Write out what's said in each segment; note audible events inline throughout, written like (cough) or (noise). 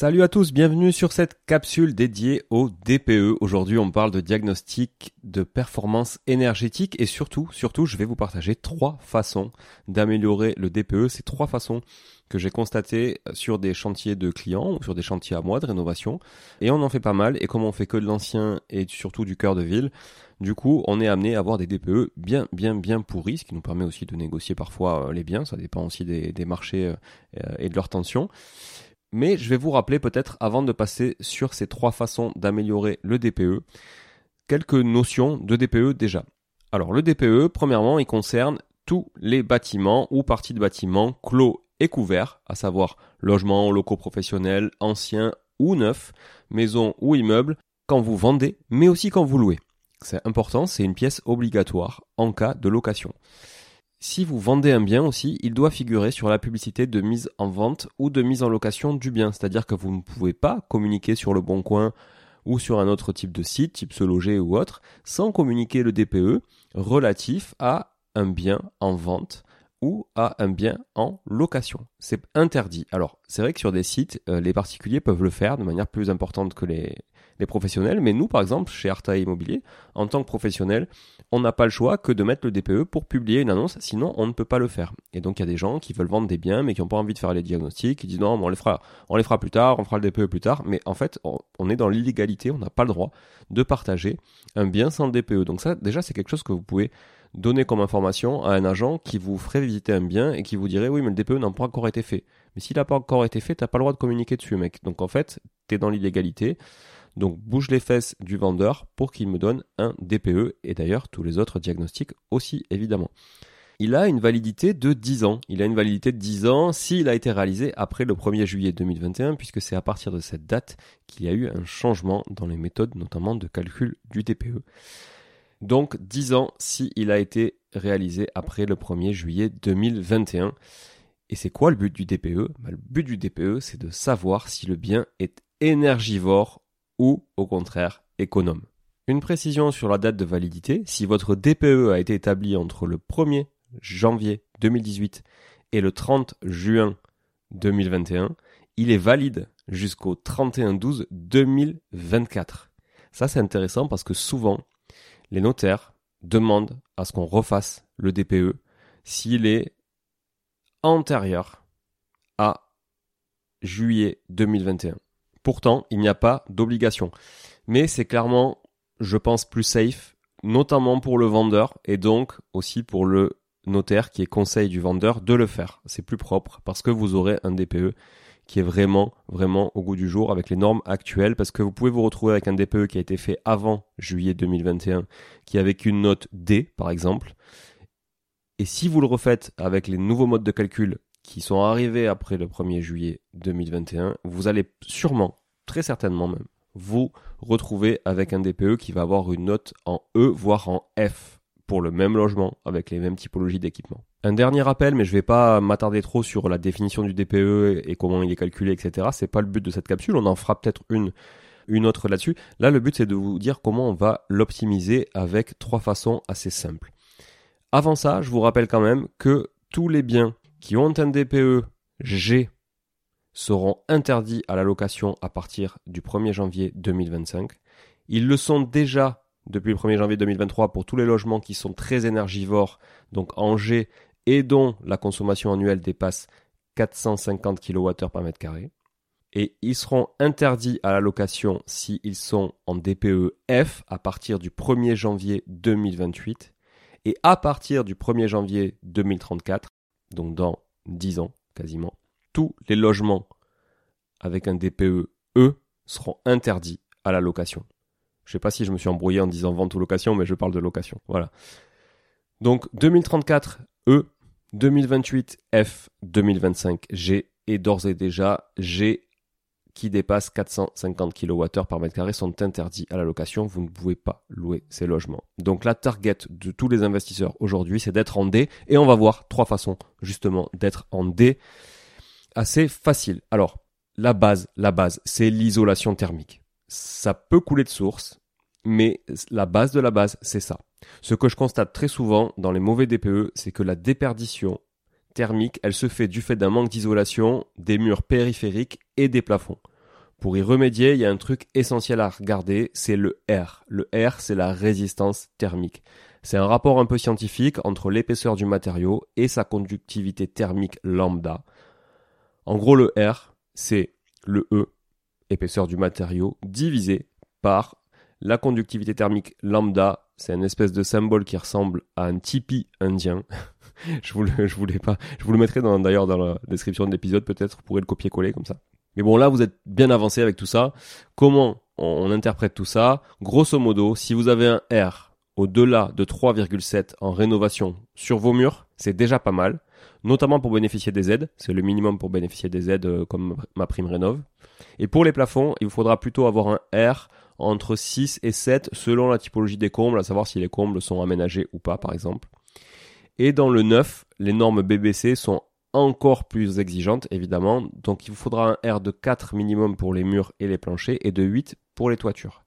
Salut à tous, bienvenue sur cette capsule dédiée au DPE. Aujourd'hui, on parle de diagnostic de performance énergétique et surtout, surtout, je vais vous partager trois façons d'améliorer le DPE. Ces trois façons que j'ai constaté sur des chantiers de clients ou sur des chantiers à moi de rénovation. Et on en fait pas mal. Et comme on fait que de l'ancien et surtout du cœur de ville, du coup, on est amené à avoir des DPE bien, bien, bien pourris, ce qui nous permet aussi de négocier parfois euh, les biens. Ça dépend aussi des, marchés euh, et de leur tension. Mais je vais vous rappeler peut-être, avant de passer sur ces trois façons d'améliorer le DPE, quelques notions de DPE déjà. Alors le DPE, premièrement, il concerne tous les bâtiments ou parties de bâtiments clos et couverts, à savoir logements, locaux professionnels, anciens ou neufs, maisons ou immeubles, quand vous vendez, mais aussi quand vous louez. C'est important, c'est une pièce obligatoire en cas de location. Si vous vendez un bien aussi, il doit figurer sur la publicité de mise en vente ou de mise en location du bien. C'est-à-dire que vous ne pouvez pas communiquer sur le bon coin ou sur un autre type de site, type se loger ou autre, sans communiquer le DPE relatif à un bien en vente ou à un bien en location. C'est interdit. Alors, c'est vrai que sur des sites, euh, les particuliers peuvent le faire de manière plus importante que les, professionnels, mais nous, par exemple, chez Arta Immobilier, en tant que professionnel, on n'a pas le choix que de mettre le DPE pour publier une annonce, sinon on ne peut pas le faire. Et donc, il y a des gens qui veulent vendre des biens, mais qui n'ont pas envie de faire les diagnostics, qui disent non, on les fera, on les fera plus tard, on fera le DPE plus tard, mais en fait, on est dans l'illégalité, on n'a pas le droit de partager un bien sans DPE. Donc ça, déjà, c'est quelque chose que vous pouvez donner comme information à un agent qui vous ferait visiter un bien et qui vous dirait oui mais le DPE n'a pas encore été fait. Mais s'il n'a pas encore été fait, t'as pas le droit de communiquer dessus mec. Donc en fait, tu es dans l'illégalité. Donc bouge les fesses du vendeur pour qu'il me donne un DPE et d'ailleurs tous les autres diagnostics aussi évidemment. Il a une validité de 10 ans. Il a une validité de 10 ans s'il a été réalisé après le 1er juillet 2021 puisque c'est à partir de cette date qu'il y a eu un changement dans les méthodes notamment de calcul du DPE. Donc 10 ans s'il a été réalisé après le 1er juillet 2021. Et c'est quoi le but du DPE bah, Le but du DPE, c'est de savoir si le bien est énergivore ou au contraire économe. Une précision sur la date de validité, si votre DPE a été établi entre le 1er janvier 2018 et le 30 juin 2021, il est valide jusqu'au 31-12-2024. Ça c'est intéressant parce que souvent les notaires demandent à ce qu'on refasse le DPE s'il est antérieur à juillet 2021. Pourtant, il n'y a pas d'obligation. Mais c'est clairement, je pense, plus safe, notamment pour le vendeur et donc aussi pour le notaire qui est conseil du vendeur de le faire. C'est plus propre parce que vous aurez un DPE qui est vraiment, vraiment au goût du jour avec les normes actuelles. Parce que vous pouvez vous retrouver avec un DPE qui a été fait avant juillet 2021 qui avec une note D par exemple. Et si vous le refaites avec les nouveaux modes de calcul qui sont arrivés après le 1er juillet 2021, vous allez sûrement, très certainement même, vous retrouver avec un DPE qui va avoir une note en E, voire en F, pour le même logement, avec les mêmes typologies d'équipement. Un dernier rappel, mais je ne vais pas m'attarder trop sur la définition du DPE et comment il est calculé, etc. C'est pas le but de cette capsule. On en fera peut-être une, une autre là-dessus. Là, le but, c'est de vous dire comment on va l'optimiser avec trois façons assez simples. Avant ça, je vous rappelle quand même que tous les biens qui ont un DPE G seront interdits à la location à partir du 1er janvier 2025. Ils le sont déjà depuis le 1er janvier 2023 pour tous les logements qui sont très énergivores, donc en G, et dont la consommation annuelle dépasse 450 kWh par mètre carré. Et ils seront interdits à la location s'ils sont en DPE F à partir du 1er janvier 2028 et à partir du 1er janvier 2034, donc dans 10 ans quasiment, tous les logements avec un DPE E seront interdits à la location. Je sais pas si je me suis embrouillé en disant vente ou location, mais je parle de location. Voilà. Donc 2034 E, 2028 F, 2025 G et d'ores et déjà G qui dépassent 450 kWh par mètre carré sont interdits à la location. Vous ne pouvez pas louer ces logements. Donc la target de tous les investisseurs aujourd'hui, c'est d'être en D. Et on va voir trois façons justement d'être en D. Assez facile. Alors, la base, la base, c'est l'isolation thermique. Ça peut couler de source, mais la base de la base, c'est ça. Ce que je constate très souvent dans les mauvais DPE, c'est que la déperdition thermique, elle se fait du fait d'un manque d'isolation des murs périphériques et des plafonds. Pour y remédier, il y a un truc essentiel à regarder, c'est le R. Le R, c'est la résistance thermique. C'est un rapport un peu scientifique entre l'épaisseur du matériau et sa conductivité thermique lambda. En gros, le R, c'est le E, épaisseur du matériau, divisé par la conductivité thermique lambda. C'est une espèce de symbole qui ressemble à un tipi indien. (laughs) je vous le, je voulais pas. Je vous le mettrai d'ailleurs dans, la description de l'épisode peut-être. Vous pourrez le copier-coller comme ça. Mais bon, là, vous êtes bien avancé avec tout ça. Comment on, interprète tout ça? Grosso modo, si vous avez un R au-delà de 3,7 en rénovation sur vos murs, c'est déjà pas mal. Notamment pour bénéficier des aides. C'est le minimum pour bénéficier des aides euh, comme ma prime rénov. Et pour les plafonds, il vous faudra plutôt avoir un R entre 6 et 7 selon la typologie des combles, à savoir si les combles sont aménagés ou pas, par exemple. Et dans le 9, les normes BBC sont encore plus exigeantes, évidemment. Donc il vous faudra un R de 4 minimum pour les murs et les planchers et de 8 pour les toitures.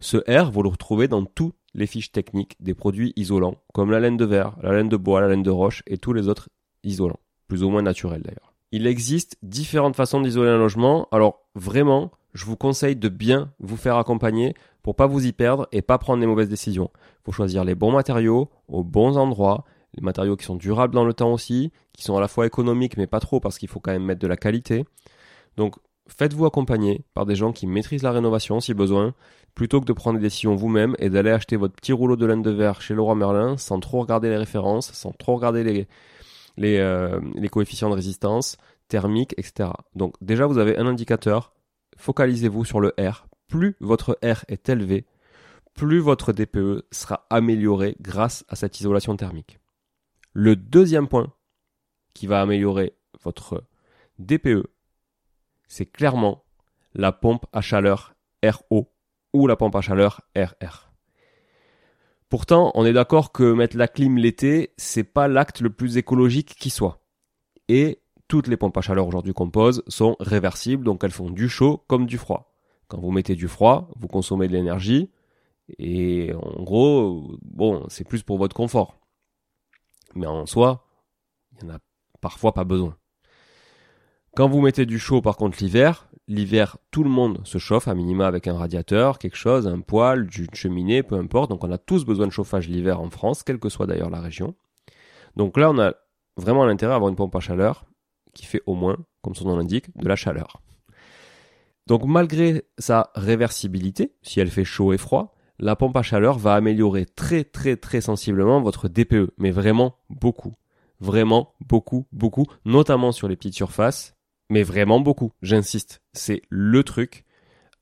Ce R, vous le retrouvez dans toutes les fiches techniques des produits isolants, comme la laine de verre, la laine de bois, la laine de roche et tous les autres isolants, plus ou moins naturels d'ailleurs. Il existe différentes façons d'isoler un logement, alors vraiment, je vous conseille de bien vous faire accompagner pour pas vous y perdre et pas prendre les mauvaises décisions. Il faut choisir les bons matériaux, aux bons endroits, les matériaux qui sont durables dans le temps aussi, qui sont à la fois économiques mais pas trop parce qu'il faut quand même mettre de la qualité. Donc faites-vous accompagner par des gens qui maîtrisent la rénovation si besoin, plutôt que de prendre des décisions vous-même et d'aller acheter votre petit rouleau de laine de verre chez Leroy Merlin sans trop regarder les références, sans trop regarder les, les, euh, les coefficients de résistance thermique, etc. Donc déjà vous avez un indicateur, focalisez-vous sur le R plus votre R est élevé, plus votre DPE sera amélioré grâce à cette isolation thermique. Le deuxième point qui va améliorer votre DPE, c'est clairement la pompe à chaleur RO ou la pompe à chaleur RR. Pourtant, on est d'accord que mettre la clim l'été, c'est pas l'acte le plus écologique qui soit. Et toutes les pompes à chaleur aujourd'hui qu'on pose sont réversibles, donc elles font du chaud comme du froid. Quand vous mettez du froid, vous consommez de l'énergie, et en gros, bon, c'est plus pour votre confort. Mais en soi, il n'y en a parfois pas besoin. Quand vous mettez du chaud par contre l'hiver, l'hiver tout le monde se chauffe à minima avec un radiateur, quelque chose, un poêle, une cheminée, peu importe. Donc on a tous besoin de chauffage l'hiver en France, quelle que soit d'ailleurs la région. Donc là on a vraiment l'intérêt d'avoir une pompe à chaleur qui fait au moins, comme son nom l'indique, de la chaleur. Donc malgré sa réversibilité, si elle fait chaud et froid, la pompe à chaleur va améliorer très très très sensiblement votre DPE, mais vraiment beaucoup. Vraiment beaucoup, beaucoup, notamment sur les petites surfaces, mais vraiment beaucoup, j'insiste. C'est le truc,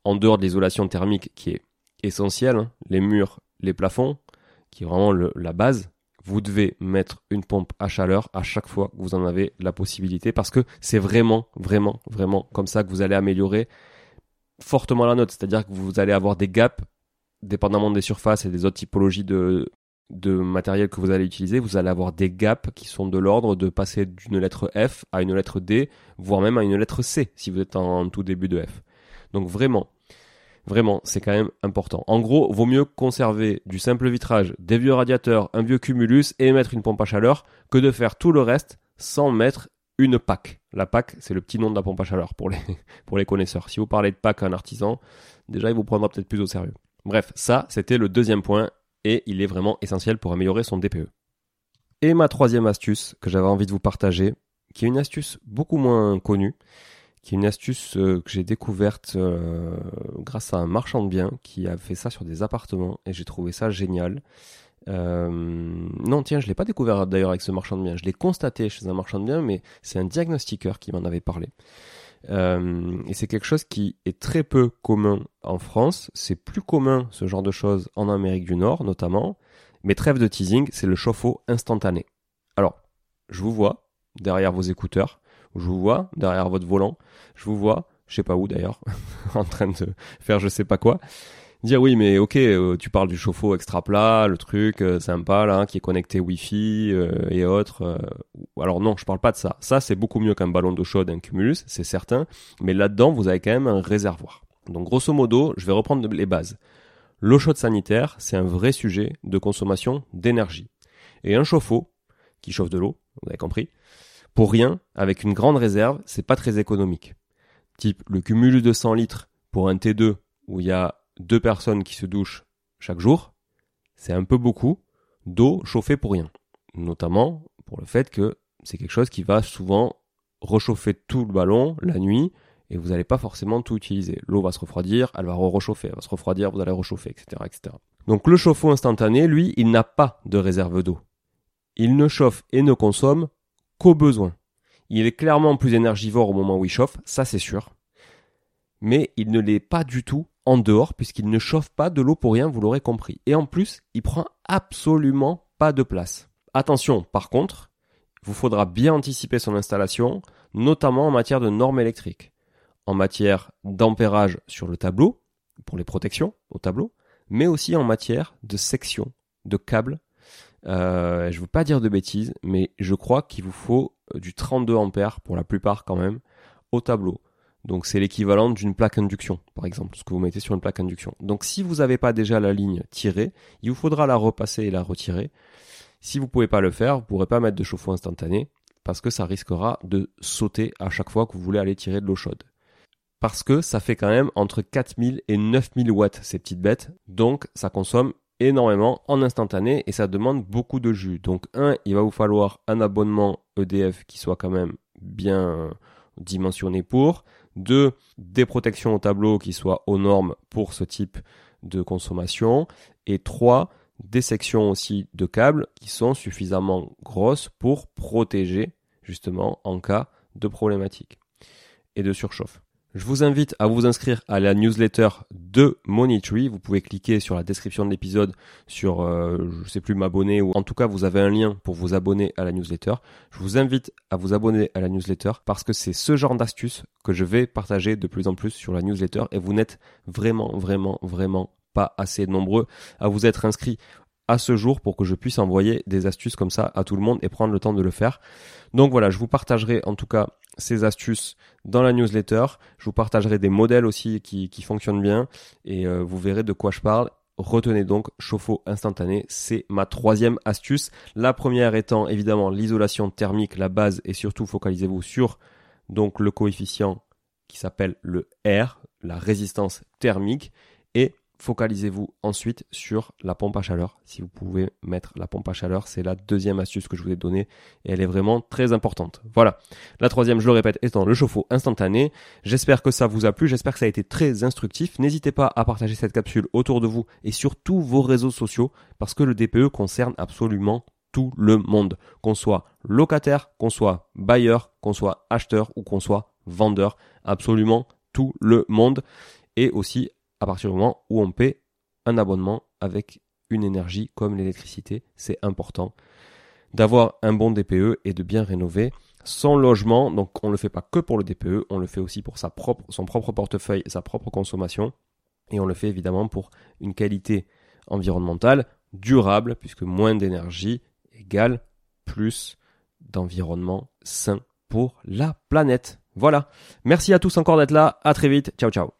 en dehors de l'isolation thermique qui est essentielle, hein, les murs, les plafonds, qui est vraiment la base, vous devez mettre une pompe à chaleur à chaque fois que vous en avez la possibilité parce que c'est vraiment, vraiment, vraiment comme ça que vous allez améliorer fortement la note. C'est-à-dire que vous allez avoir des gaps, dépendamment des surfaces et des autres typologies de, de matériel que vous allez utiliser, vous allez avoir des gaps qui sont de l'ordre de passer d'une lettre F à une lettre D, voire même à une lettre C si vous êtes en tout début de F. Donc vraiment, Vraiment, c'est quand même important. En gros, vaut mieux conserver du simple vitrage, des vieux radiateurs, un vieux cumulus et mettre une pompe à chaleur que de faire tout le reste sans mettre une PAC. La PAC, c'est le petit nom de la pompe à chaleur pour les, (laughs) pour les connaisseurs. Si vous parlez de PAC à un artisan, déjà il vous prendra peut-être plus au sérieux. Bref, ça, c'était le deuxième point et il est vraiment essentiel pour améliorer son DPE. Et ma troisième astuce que j'avais envie de vous partager, qui est une astuce beaucoup moins connue, qui est une astuce euh, que j'ai découverte euh, grâce à un marchand de biens qui a fait ça sur des appartements et j'ai trouvé ça génial. Euh, non, tiens, je l'ai pas découvert d'ailleurs avec ce marchand de biens. Je l'ai constaté chez un marchand de biens, mais c'est un diagnostiqueur qui m'en avait parlé. Et c'est quelque chose qui est très peu commun en France. C'est plus commun ce genre de choses en Amérique du Nord, notamment. Mais trêve de teasing, c'est le chauffe-eau instantané. Alors, je vous vois derrière vos écouteurs je vous vois derrière votre volant, je vous vois, je sais pas où d'ailleurs, (laughs) en train de faire je sais pas quoi. Dire oui mais ok euh, tu parles du chauffe-eau extra plat le truc euh, sympa là qui est connecté Wi-Fi euh, et autres alors non je parle pas de ça. Ça c'est beaucoup mieux qu'un ballon d'eau chaude un cumulus c'est certain mais là-dedans vous avez quand même un réservoir. Donc grosso modo je vais reprendre les bases. L'eau chaude sanitaire c'est un vrai sujet de consommation d'énergie. Et un chauffe-eau qui chauffe de l'eau vous avez compris pour rien, avec une grande réserve, c'est pas très économique. Type le cumul de 100 litres pour un T2 où il y a deux personnes qui se douchent chaque jour, c'est un peu beaucoup d'eau chauffée pour rien. Notamment pour le fait que c'est quelque chose qui va souvent rechauffer tout le ballon la nuit et vous n'allez pas forcément tout utiliser. L'eau va se refroidir, elle va re-rechauffer, elle va se refroidir, vous allez rechauffer, etc., etc. Donc le chauffe-eau instantané, lui, il n'a pas de réserve d'eau. Il ne chauffe et ne consomme qu'au besoin. Il est clairement plus énergivore au moment où il chauffe, ça c'est sûr. Mais il ne l'est pas du tout en dehors, puisqu'il ne chauffe pas de l'eau pour rien, vous l'aurez compris. Et en plus, il prend absolument pas de place. Attention, par contre, vous faudra bien anticiper son installation, notamment en matière de normes électriques, en matière d'ampérage sur le tableau, pour les protections au tableau, mais aussi en matière de section de câbles euh, je ne veux pas dire de bêtises, mais je crois qu'il vous faut euh, du 32 ampères pour la plupart quand même au tableau. Donc c'est l'équivalent d'une plaque induction, par exemple, ce que vous mettez sur une plaque induction. Donc si vous n'avez pas déjà la ligne tirée, il vous faudra la repasser et la retirer. Si vous ne pouvez pas le faire, vous ne pourrez pas mettre de chauffe-eau instantané parce que ça risquera de sauter à chaque fois que vous voulez aller tirer de l'eau chaude. Parce que ça fait quand même entre 4000 et 9000 watts ces petites bêtes, donc ça consomme énormément en instantané et ça demande beaucoup de jus. Donc un, il va vous falloir un abonnement EDF qui soit quand même bien dimensionné pour. Deux, des protections au tableau qui soient aux normes pour ce type de consommation. Et trois, des sections aussi de câbles qui sont suffisamment grosses pour protéger justement en cas de problématique et de surchauffe. Je vous invite à vous inscrire à la newsletter de Moneytree. Vous pouvez cliquer sur la description de l'épisode sur, euh, je sais plus, m'abonner ou en tout cas vous avez un lien pour vous abonner à la newsletter. Je vous invite à vous abonner à la newsletter parce que c'est ce genre d'astuces que je vais partager de plus en plus sur la newsletter et vous n'êtes vraiment, vraiment, vraiment pas assez nombreux à vous être inscrits à ce jour pour que je puisse envoyer des astuces comme ça à tout le monde et prendre le temps de le faire. Donc voilà, je vous partagerai en tout cas ces astuces dans la newsletter. Je vous partagerai des modèles aussi qui, fonctionnent bien et euh, vous verrez de quoi je parle. Retenez donc chauffe-eau instantané, c'est ma troisième astuce. La première étant évidemment l'isolation thermique, la base et surtout focalisez-vous sur donc le coefficient qui s'appelle le R, la résistance thermique Focalisez-vous ensuite sur la pompe à chaleur. Si vous pouvez mettre la pompe à chaleur, c'est la deuxième astuce que je vous ai donnée et elle est vraiment très importante. Voilà. La troisième, je le répète, étant le chauffe-eau instantané. J'espère que ça vous a plu, j'espère que ça a été très instructif. N'hésitez pas à partager cette capsule autour de vous et sur tous vos réseaux sociaux parce que le DPE concerne absolument tout le monde. Qu'on soit locataire, qu'on soit bailleur, qu'on soit acheteur ou qu'on soit vendeur. Absolument tout le monde. Et aussi à partir du moment où on paie un abonnement avec une énergie comme l'électricité. C'est important d'avoir un bon DPE et de bien rénover son logement. Donc on ne le fait pas que pour le DPE, on le fait aussi pour son propre portefeuille sa propre consommation. Et on le fait évidemment pour une qualité environnementale durable, puisque moins d'énergie égale plus d'environnement sain pour la planète. Voilà. Merci à tous encore d'être là. À très vite. Ciao, ciao.